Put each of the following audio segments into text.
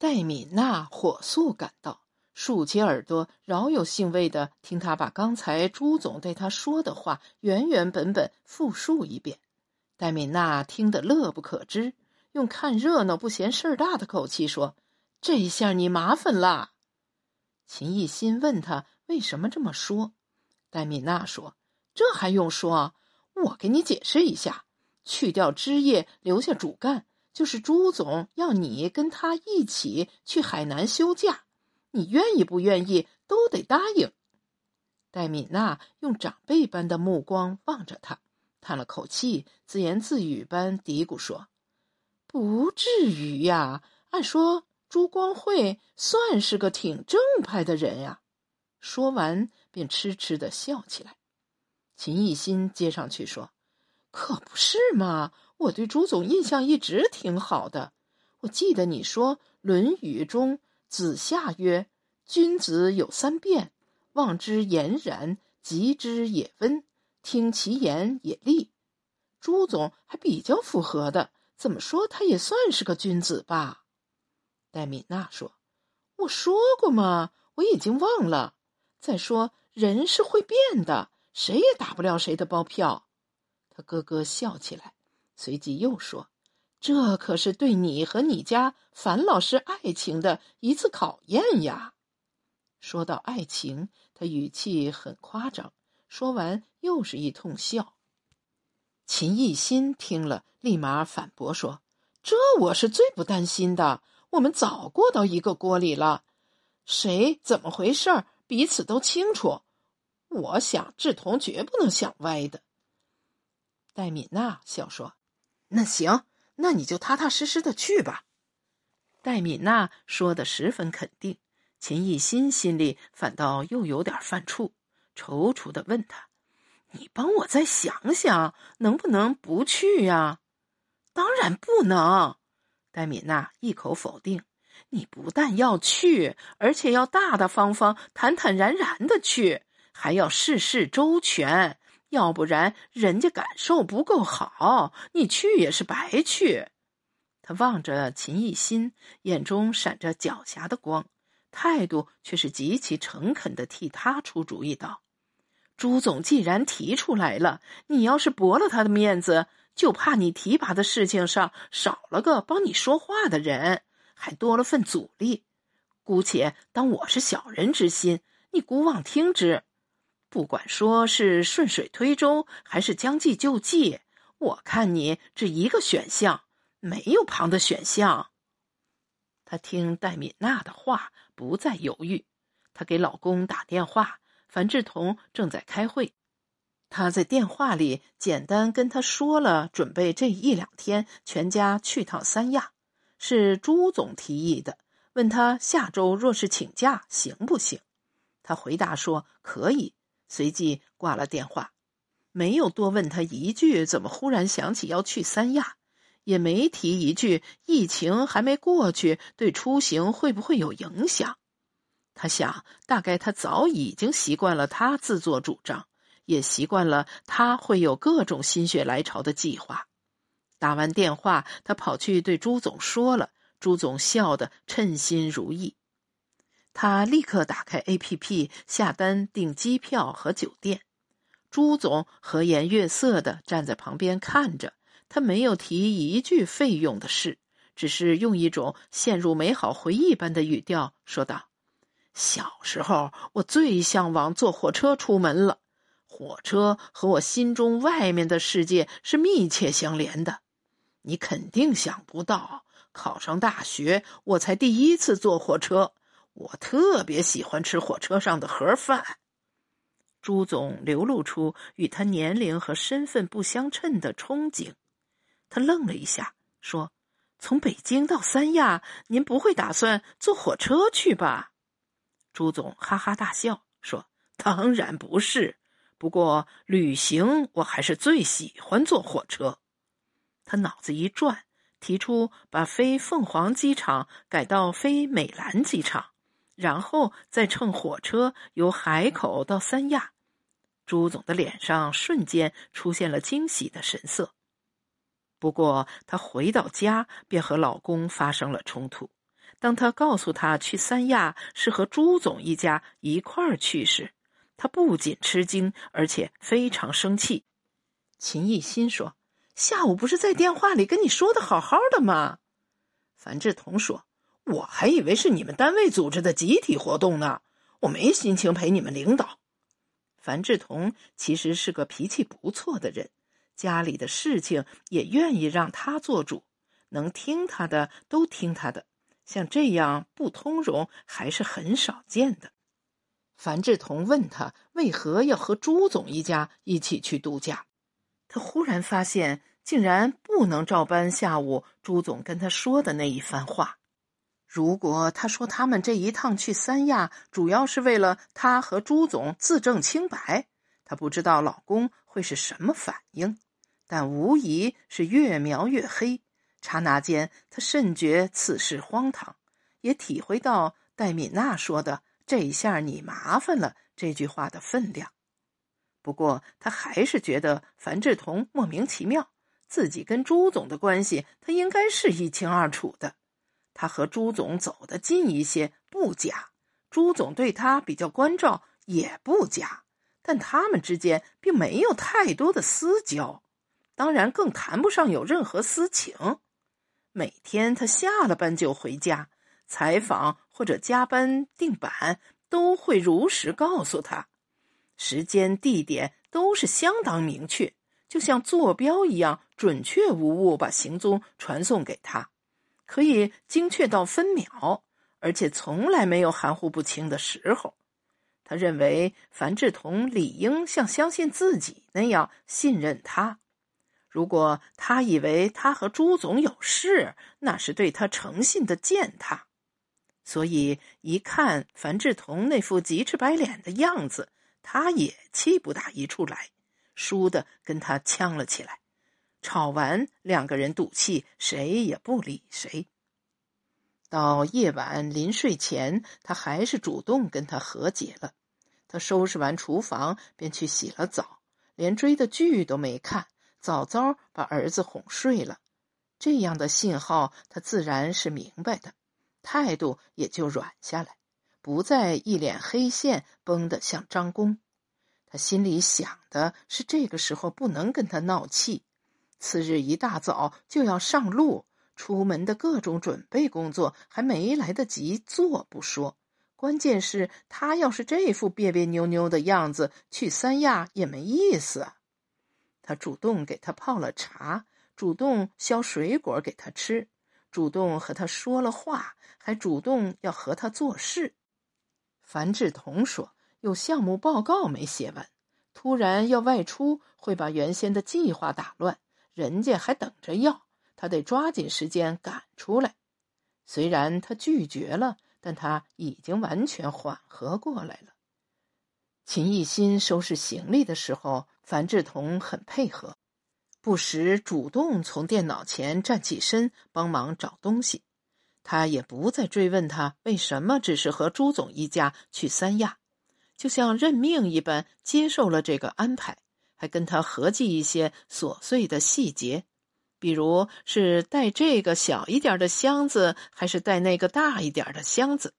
戴敏娜火速赶到，竖起耳朵，饶有兴味地听他把刚才朱总对他说的话原原本本复述一遍。戴敏娜听得乐不可支，用看热闹不嫌事儿大的口气说：“这下你麻烦了。”秦艺心问他为什么这么说，戴敏娜说：“这还用说？我给你解释一下，去掉枝叶，留下主干。”就是朱总要你跟他一起去海南休假，你愿意不愿意都得答应。戴敏娜用长辈般的目光望着他，叹了口气，自言自语般嘀咕说：“不至于呀，按说朱光会算是个挺正派的人呀。”说完便痴痴的笑起来。秦艺心接上去说：“可不是嘛。”我对朱总印象一直挺好的。我记得你说《论语》中子夏曰：“君子有三变，望之俨然，及之也温，听其言也利。”朱总还比较符合的，怎么说他也算是个君子吧？戴敏娜说：“我说过吗？我已经忘了。再说人是会变的，谁也打不了谁的包票。”他咯咯笑起来。随即又说：“这可是对你和你家樊老师爱情的一次考验呀！”说到爱情，他语气很夸张。说完，又是一通笑。秦艺心听了，立马反驳说：“这我是最不担心的。我们早过到一个锅里了，谁怎么回事儿彼此都清楚。我想志同绝不能想歪的。”戴敏娜笑说。那行，那你就踏踏实实的去吧。戴敏娜说的十分肯定，秦艺心心里反倒又有点犯怵，踌躇的问他：“你帮我再想想，能不能不去呀？”“当然不能。”戴敏娜一口否定。“你不但要去，而且要大大方方、坦坦然然的去，还要事事周全。”要不然人家感受不够好，你去也是白去。他望着秦艺心，眼中闪着狡黠的光，态度却是极其诚恳的替他出主意道：“朱总既然提出来了，你要是驳了他的面子，就怕你提拔的事情上少了个帮你说话的人，还多了份阻力。姑且当我是小人之心，你姑妄听之。”不管说是顺水推舟还是将计就计，我看你只一个选项，没有旁的选项。他听戴敏娜的话，不再犹豫。她给老公打电话，樊志同正在开会。他在电话里简单跟他说了，准备这一两天全家去趟三亚，是朱总提议的，问他下周若是请假行不行？他回答说可以。随即挂了电话，没有多问他一句怎么忽然想起要去三亚，也没提一句疫情还没过去，对出行会不会有影响。他想，大概他早已经习惯了他自作主张，也习惯了他会有各种心血来潮的计划。打完电话，他跑去对朱总说了，朱总笑得称心如意。他立刻打开 A.P.P 下单订机票和酒店。朱总和颜悦色的站在旁边看着，他没有提一句费用的事，只是用一种陷入美好回忆般的语调说道：“小时候，我最向往坐火车出门了。火车和我心中外面的世界是密切相连的。你肯定想不到，考上大学我才第一次坐火车。”我特别喜欢吃火车上的盒饭。朱总流露出与他年龄和身份不相称的憧憬，他愣了一下，说：“从北京到三亚，您不会打算坐火车去吧？”朱总哈哈大笑，说：“当然不是，不过旅行我还是最喜欢坐火车。”他脑子一转，提出把飞凤凰机场改到飞美兰机场。然后再乘火车由海口到三亚，朱总的脸上瞬间出现了惊喜的神色。不过，她回到家便和老公发生了冲突。当她告诉他去三亚是和朱总一家一块儿去时，他不仅吃惊，而且非常生气。秦艺心说：“下午不是在电话里跟你说的好好的吗？”樊志同说：“我还以为是你们单位组织的集体活动呢，我没心情陪你们领导。”樊志同其实是个脾气不错的人，家里的事情也愿意让他做主，能听他的都听他的。像这样不通融还是很少见的。樊志同问他为何要和朱总一家一起去度假，他忽然发现竟然不能照搬下午朱总跟他说的那一番话。如果他说他们这一趟去三亚主要是为了他和朱总自证清白，他不知道老公会是什么反应，但无疑是越描越黑。刹那间，他甚觉此事荒唐，也体会到戴敏娜说的“这下你麻烦了”这句话的分量。不过，他还是觉得樊志同莫名其妙，自己跟朱总的关系，他应该是一清二楚的。他和朱总走得近一些不假，朱总对他比较关照也不假，但他们之间并没有太多的私交，当然更谈不上有任何私情。每天他下了班就回家，采访或者加班定版都会如实告诉他，时间地点都是相当明确，就像坐标一样准确无误，把行踪传送给他。可以精确到分秒，而且从来没有含糊不清的时候。他认为樊志同理应像相信自己那样信任他。如果他以为他和朱总有事，那是对他诚信的践踏。所以一看樊志同那副急赤白脸的样子，他也气不打一处来，输的跟他呛了起来。吵完，两个人赌气，谁也不理谁。到夜晚临睡前，他还是主动跟他和解了。他收拾完厨房，便去洗了澡，连追的剧都没看，早早把儿子哄睡了。这样的信号，他自然是明白的，态度也就软下来，不再一脸黑线，绷得像张弓。他心里想的是，这个时候不能跟他闹气。次日一大早就要上路，出门的各种准备工作还没来得及做不说，关键是他要是这副别别扭扭的样子，去三亚也没意思。他主动给他泡了茶，主动削水果给他吃，主动和他说了话，还主动要和他做事。樊志同说有项目报告没写完，突然要外出，会把原先的计划打乱。人家还等着要，他得抓紧时间赶出来。虽然他拒绝了，但他已经完全缓和过来了。秦艺心收拾行李的时候，樊志同很配合，不时主动从电脑前站起身帮忙找东西。他也不再追问他为什么只是和朱总一家去三亚，就像认命一般接受了这个安排。还跟他合计一些琐碎的细节，比如是带这个小一点的箱子，还是带那个大一点的箱子，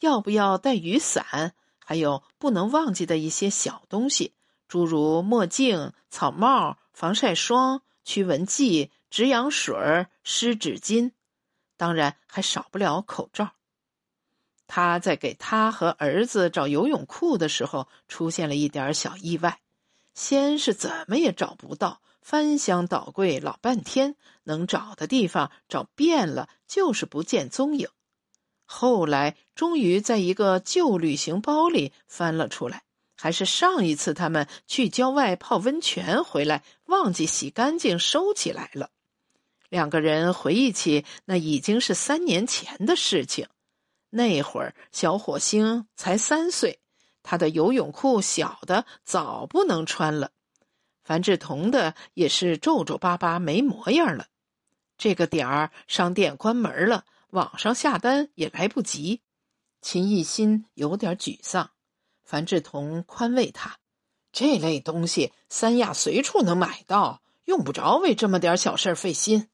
要不要带雨伞，还有不能忘记的一些小东西，诸如墨镜、草帽、防晒霜、驱蚊剂、止痒水、湿纸巾，当然还少不了口罩。他在给他和儿子找游泳裤的时候，出现了一点小意外。先是怎么也找不到，翻箱倒柜老半天，能找的地方找遍了，就是不见踪影。后来终于在一个旧旅行包里翻了出来，还是上一次他们去郊外泡温泉回来，忘记洗干净收起来了。两个人回忆起，那已经是三年前的事情。那会儿小火星才三岁。他的游泳裤小的早不能穿了，樊志同的也是皱皱巴巴没模样了。这个点儿商店关门了，网上下单也来不及。秦艺心有点沮丧，樊志同宽慰他：“这类东西三亚随处能买到，用不着为这么点小事费心。”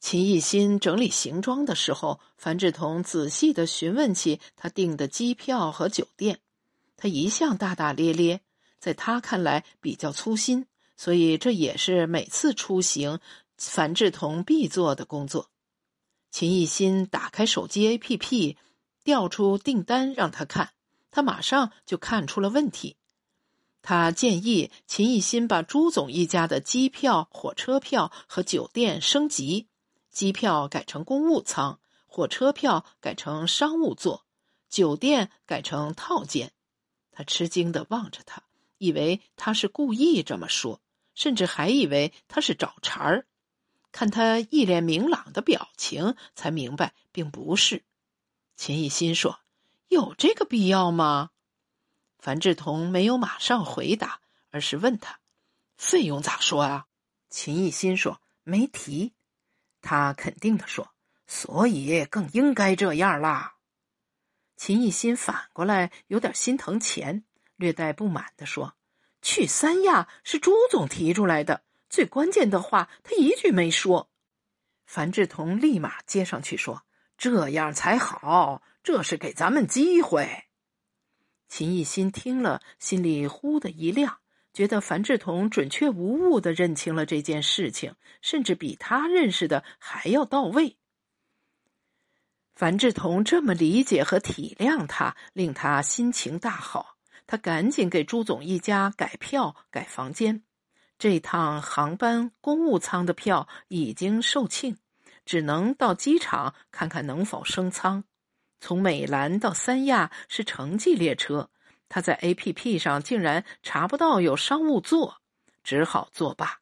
秦艺新整理行装的时候，樊志同仔细的询问起他订的机票和酒店。他一向大大咧咧，在他看来比较粗心，所以这也是每次出行樊志同必做的工作。秦艺新打开手机 APP，调出订单让他看，他马上就看出了问题。他建议秦艺新把朱总一家的机票、火车票和酒店升级。机票改成公务舱，火车票改成商务座，酒店改成套间。他吃惊的望着他，以为他是故意这么说，甚至还以为他是找茬儿。看他一脸明朗的表情，才明白并不是。秦艺心说：“有这个必要吗？”樊志同没有马上回答，而是问他：“费用咋说啊？”秦艺心说：“没提。”他肯定的说：“所以更应该这样啦。”秦艺心反过来有点心疼钱，略带不满的说：“去三亚是朱总提出来的，最关键的话他一句没说。”樊志同立马接上去说：“这样才好，这是给咱们机会。”秦艺心听了，心里忽的一亮。觉得樊志同准确无误的认清了这件事情，甚至比他认识的还要到位。樊志同这么理解和体谅他，令他心情大好。他赶紧给朱总一家改票、改房间。这趟航班公务舱的票已经售罄，只能到机场看看能否升舱。从美兰到三亚是城际列车。他在 A P P 上竟然查不到有商务座，只好作罢。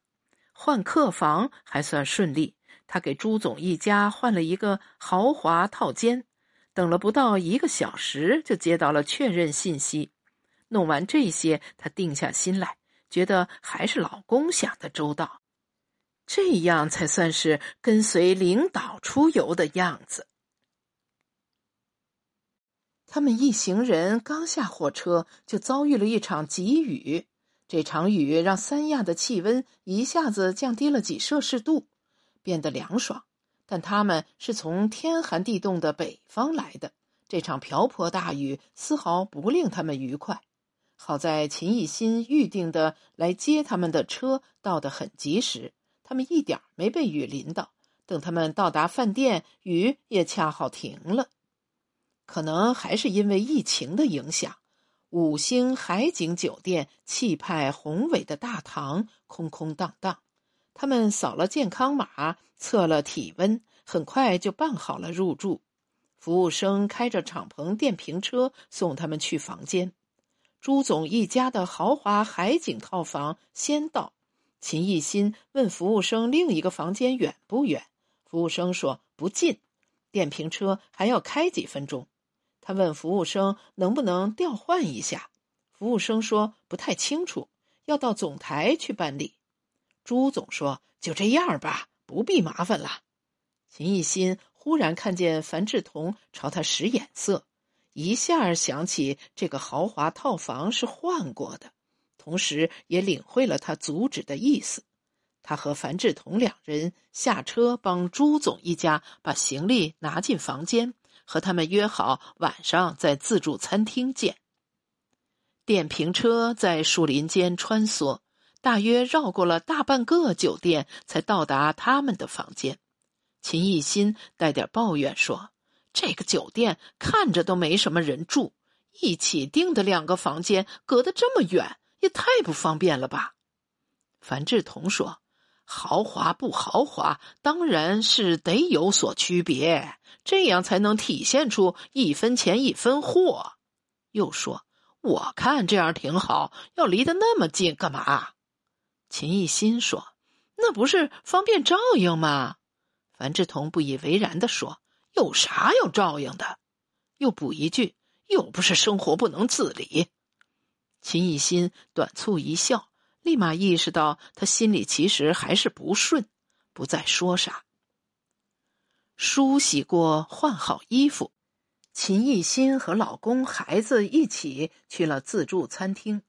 换客房还算顺利，他给朱总一家换了一个豪华套间。等了不到一个小时，就接到了确认信息。弄完这些，他定下心来，觉得还是老公想的周到，这样才算是跟随领导出游的样子。他们一行人刚下火车，就遭遇了一场急雨。这场雨让三亚的气温一下子降低了几摄氏度，变得凉爽。但他们是从天寒地冻的北方来的，这场瓢泼大雨丝毫不令他们愉快。好在秦艺新预定的来接他们的车到得很及时，他们一点没被雨淋到。等他们到达饭店，雨也恰好停了。可能还是因为疫情的影响，五星海景酒店气派宏伟的大堂空空荡荡。他们扫了健康码，测了体温，很快就办好了入住。服务生开着敞篷电瓶车送他们去房间。朱总一家的豪华海景套房先到。秦艺新问服务生：“另一个房间远不远？”服务生说：“不近，电瓶车还要开几分钟。”他问服务生能不能调换一下，服务生说不太清楚，要到总台去办理。朱总说就这样吧，不必麻烦了。秦艺新忽然看见樊志同朝他使眼色，一下想起这个豪华套房是换过的，同时也领会了他阻止的意思。他和樊志同两人下车，帮朱总一家把行李拿进房间。和他们约好晚上在自助餐厅见。电瓶车在树林间穿梭，大约绕过了大半个酒店，才到达他们的房间。秦艺新带点抱怨说：“这个酒店看着都没什么人住，一起订的两个房间隔得这么远，也太不方便了吧？”樊志同说。豪华不豪华，当然是得有所区别，这样才能体现出一分钱一分货。又说：“我看这样挺好，要离得那么近干嘛？”秦艺新说：“那不是方便照应吗？”樊志同不以为然的说：“有啥要照应的？”又补一句：“又不是生活不能自理。”秦艺新短促一笑。立马意识到，他心里其实还是不顺，不再说啥。梳洗过，换好衣服，秦艺新和老公、孩子一起去了自助餐厅。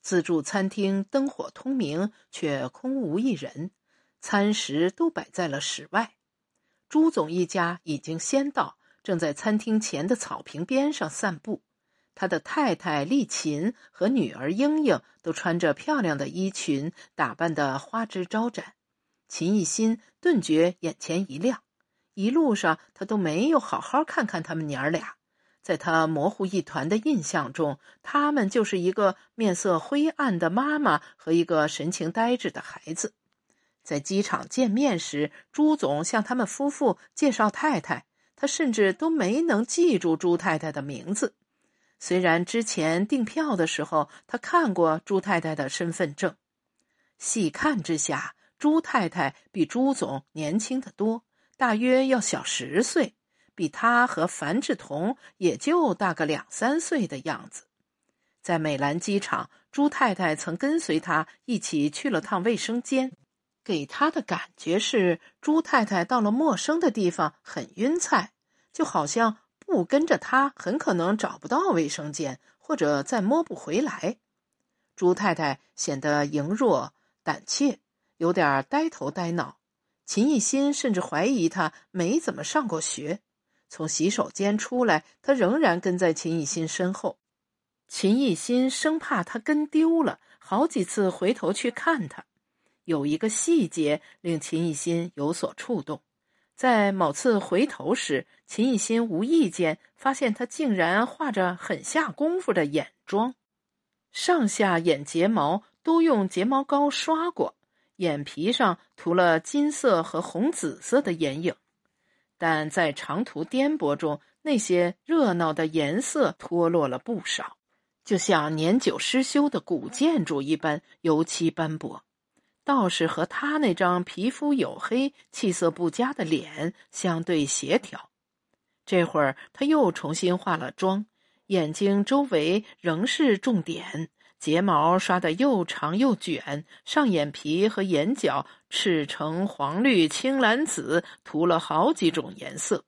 自助餐厅灯火通明，却空无一人，餐食都摆在了室外。朱总一家已经先到，正在餐厅前的草坪边上散步。他的太太丽琴和女儿英英都穿着漂亮的衣裙，打扮得花枝招展。秦艺心顿觉眼前一亮，一路上他都没有好好看看他们娘儿俩。在他模糊一团的印象中，他们就是一个面色灰暗的妈妈和一个神情呆滞的孩子。在机场见面时，朱总向他们夫妇介绍太太，他甚至都没能记住朱太太的名字。虽然之前订票的时候，他看过朱太太的身份证，细看之下，朱太太比朱总年轻的多，大约要小十岁，比他和樊志同也就大个两三岁的样子。在美兰机场，朱太太曾跟随他一起去了趟卫生间，给他的感觉是，朱太太到了陌生的地方很晕菜，就好像。不跟着他，很可能找不到卫生间，或者再摸不回来。朱太太显得羸弱胆怯，有点呆头呆脑。秦艺心甚至怀疑他没怎么上过学。从洗手间出来，他仍然跟在秦艺心身后。秦艺心生怕他跟丢了，好几次回头去看他。有一个细节令秦艺心有所触动。在某次回头时，秦艺心无意间发现他竟然画着很下功夫的眼妆，上下眼睫毛都用睫毛膏刷过，眼皮上涂了金色和红紫色的眼影。但在长途颠簸中，那些热闹的颜色脱落了不少，就像年久失修的古建筑一般，油漆斑驳。倒是和他那张皮肤黝黑、气色不佳的脸相对协调。这会儿他又重新化了妆，眼睛周围仍是重点，睫毛刷得又长又卷，上眼皮和眼角赤橙黄绿青蓝紫涂了好几种颜色。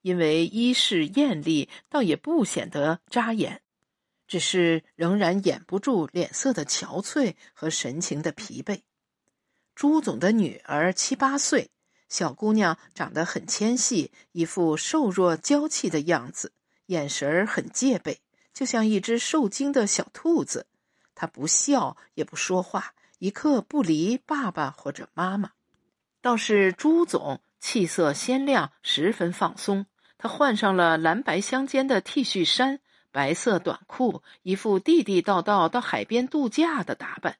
因为衣饰艳丽，倒也不显得扎眼，只是仍然掩不住脸色的憔悴和神情的疲惫。朱总的女儿七八岁，小姑娘长得很纤细，一副瘦弱娇气的样子，眼神很戒备，就像一只受惊的小兔子。她不笑也不说话，一刻不离爸爸或者妈妈。倒是朱总气色鲜亮，十分放松。他换上了蓝白相间的 T 恤衫、白色短裤，一副地地道道到海边度假的打扮。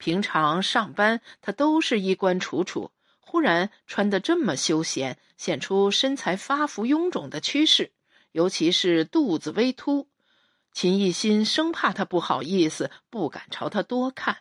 平常上班，他都是衣冠楚楚，忽然穿得这么休闲，显出身材发福臃肿的趋势，尤其是肚子微凸。秦一心生怕他不好意思，不敢朝他多看。